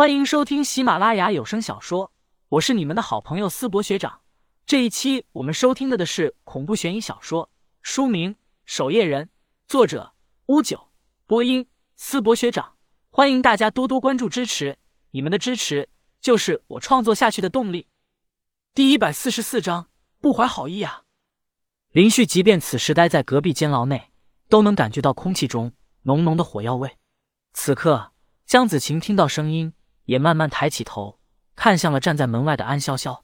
欢迎收听喜马拉雅有声小说，我是你们的好朋友思博学长。这一期我们收听的的是恐怖悬疑小说，书名《守夜人》，作者乌九，播音思博学长。欢迎大家多多关注支持，你们的支持就是我创作下去的动力。第一百四十四章，不怀好意啊！林旭即便此时待在隔壁监牢内，都能感觉到空气中浓浓的火药味。此刻，江子晴听到声音。也慢慢抬起头，看向了站在门外的安潇潇。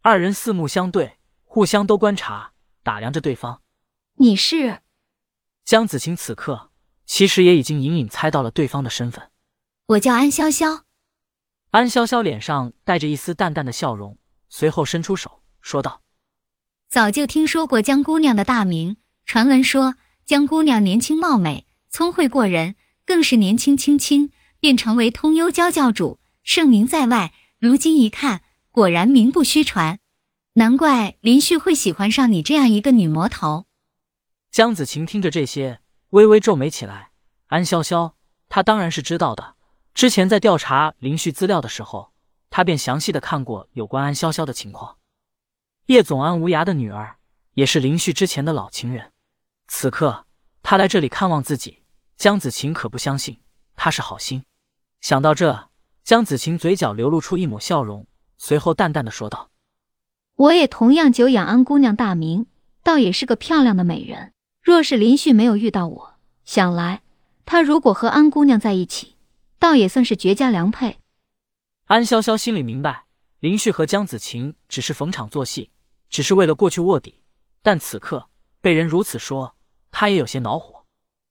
二人四目相对，互相都观察打量着对方。你是江子晴，此刻其实也已经隐隐猜到了对方的身份。我叫安潇潇。安潇潇脸上带着一丝淡淡的笑容，随后伸出手说道：“早就听说过江姑娘的大名，传闻说江姑娘年轻貌美，聪慧过人，更是年轻轻轻便成为通幽教教主。”盛名在外，如今一看，果然名不虚传。难怪林旭会喜欢上你这样一个女魔头。江子晴听着这些，微微皱眉起来。安潇潇，她当然是知道的。之前在调查林旭资料的时候，她便详细的看过有关安潇潇的情况。叶总安无涯的女儿，也是林旭之前的老情人。此刻他来这里看望自己，江子晴可不相信他是好心。想到这。江子晴嘴角流露出一抹笑容，随后淡淡的说道：“我也同样久仰安姑娘大名，倒也是个漂亮的美人。若是林旭没有遇到我，想来他如果和安姑娘在一起，倒也算是绝佳良配。”安潇潇心里明白，林旭和江子晴只是逢场作戏，只是为了过去卧底。但此刻被人如此说，他也有些恼火。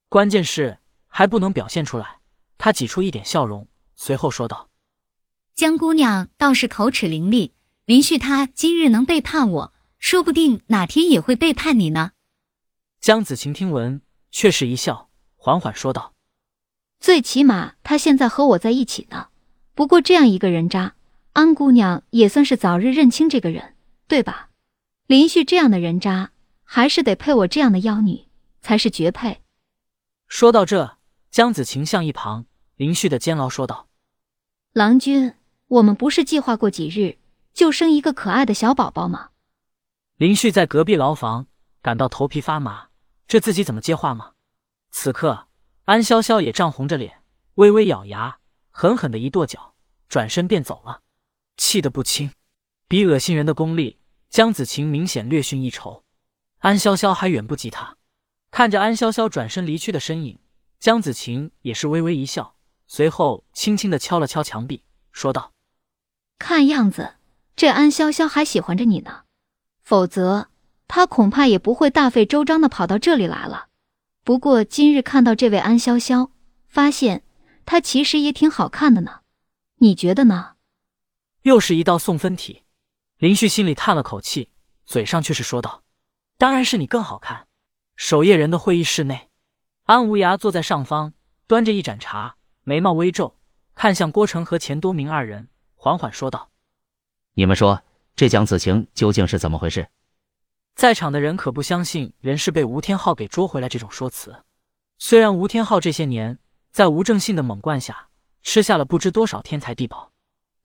关键是还不能表现出来。他挤出一点笑容。随后说道：“江姑娘倒是口齿伶俐，林旭他今日能背叛我，说不定哪天也会背叛你呢。”江子晴听闻，却是一笑，缓缓说道：“最起码他现在和我在一起呢。不过这样一个人渣，安姑娘也算是早日认清这个人，对吧？林旭这样的人渣，还是得配我这样的妖女才是绝配。”说到这，江子晴向一旁林旭的监牢说道。郎君，我们不是计划过几日就生一个可爱的小宝宝吗？林旭在隔壁牢房感到头皮发麻，这自己怎么接话吗？此刻，安潇潇也涨红着脸，微微咬牙，狠狠的一跺脚，转身便走了，气得不轻。比恶心人的功力，江子晴明显略逊一筹。安潇潇还远不及他。看着安潇潇转身离去的身影，江子晴也是微微一笑。随后，轻轻的敲了敲墙壁，说道：“看样子，这安潇潇还喜欢着你呢，否则他恐怕也不会大费周章的跑到这里来了。不过今日看到这位安潇潇，发现她其实也挺好看的呢，你觉得呢？”又是一道送分题，林旭心里叹了口气，嘴上却是说道：“当然是你更好看。”守夜人的会议室内，安无涯坐在上方，端着一盏茶。眉毛微皱，看向郭成和钱多明二人，缓缓说道：“你们说，这江子晴究竟是怎么回事？”在场的人可不相信人是被吴天昊给捉回来这种说辞。虽然吴天昊这些年在吴正信的猛灌下吃下了不知多少天才地宝，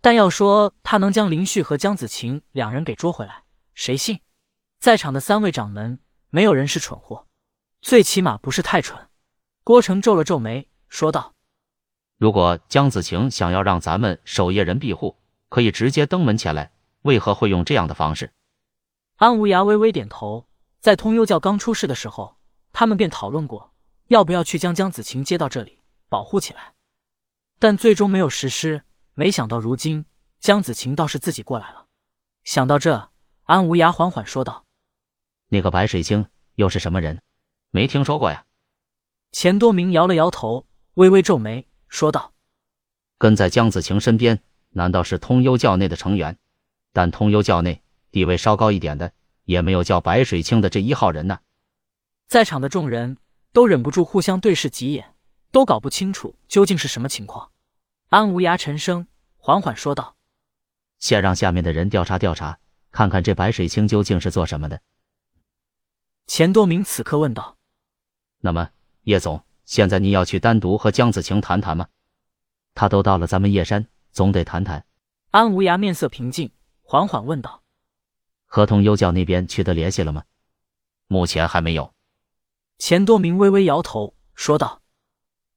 但要说他能将林旭和江子晴两人给捉回来，谁信？在场的三位掌门，没有人是蠢货，最起码不是太蠢。郭成皱了皱眉，说道。如果江子晴想要让咱们守夜人庇护，可以直接登门前来，为何会用这样的方式？安无涯微微点头，在通幽教刚出事的时候，他们便讨论过要不要去将江子晴接到这里保护起来，但最终没有实施。没想到如今江子晴倒是自己过来了。想到这，安无涯缓缓说道：“那个白水晶又是什么人？没听说过呀。”钱多明摇了摇头，微微皱眉。说道：“跟在江子晴身边，难道是通幽教内的成员？但通幽教内地位稍高一点的，也没有叫白水清的这一号人呢。”在场的众人都忍不住互相对视几眼，都搞不清楚究竟是什么情况。安无涯沉声缓缓说道：“先让下面的人调查调查，看看这白水清究竟是做什么的。”钱多明此刻问道：“那么，叶总？”现在你要去单独和江子晴谈谈吗？他都到了咱们叶山，总得谈谈。安无涯面色平静，缓缓问道：“和通幽教那边取得联系了吗？”目前还没有。钱多明微微摇头，说道：“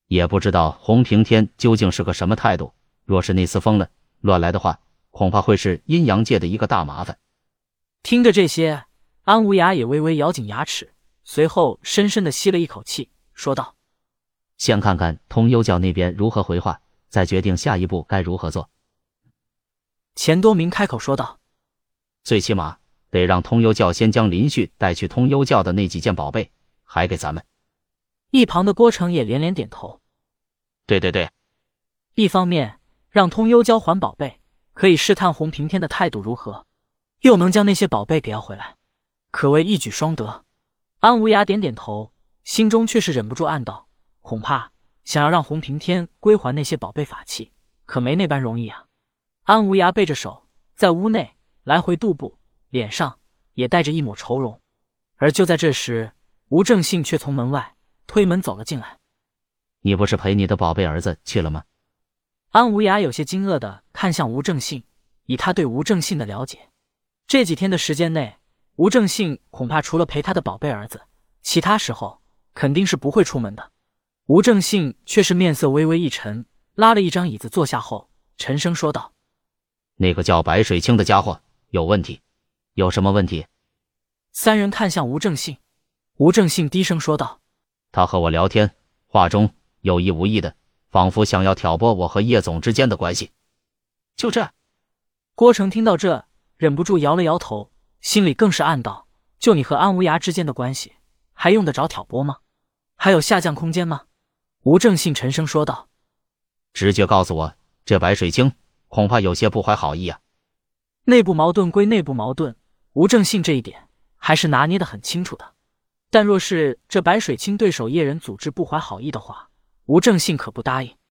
也不知道洪平天究竟是个什么态度。若是那次疯了，乱来的话，恐怕会是阴阳界的一个大麻烦。”听着这些，安无涯也微微咬紧牙齿，随后深深的吸了一口气，说道：“先看看通幽教那边如何回话，再决定下一步该如何做。”钱多明开口说道：“最起码得让通幽教先将林旭带去通幽教的那几件宝贝。”还给咱们。一旁的郭成也连连点头。对对对，一方面让通幽教还宝贝，可以试探洪平天的态度如何；又能将那些宝贝给要回来，可谓一举双得。安无涯点点头，心中却是忍不住暗道：恐怕想要让洪平天归还那些宝贝法器，可没那般容易啊。安无涯背着手在屋内来回踱步，脸上也带着一抹愁容。而就在这时，吴正信却从门外推门走了进来。你不是陪你的宝贝儿子去了吗？安无涯有些惊愕的看向吴正信，以他对吴正信的了解，这几天的时间内，吴正信恐怕除了陪他的宝贝儿子，其他时候肯定是不会出门的。吴正信却是面色微微一沉，拉了一张椅子坐下后，沉声说道：“那个叫白水清的家伙有问题，有什么问题？”三人看向吴正信。吴正信低声说道：“他和我聊天，话中有意无意的，仿佛想要挑拨我和叶总之间的关系。”就这，郭成听到这，忍不住摇了摇头，心里更是暗道：“就你和安无涯之间的关系，还用得着挑拨吗？还有下降空间吗？”吴正信沉声说道：“直觉告诉我，这白水清恐怕有些不怀好意啊。”内部矛盾归内部矛盾，吴正信这一点还是拿捏的很清楚的。但若是这白水清对手叶人组织不怀好意的话，吴正信可不答应。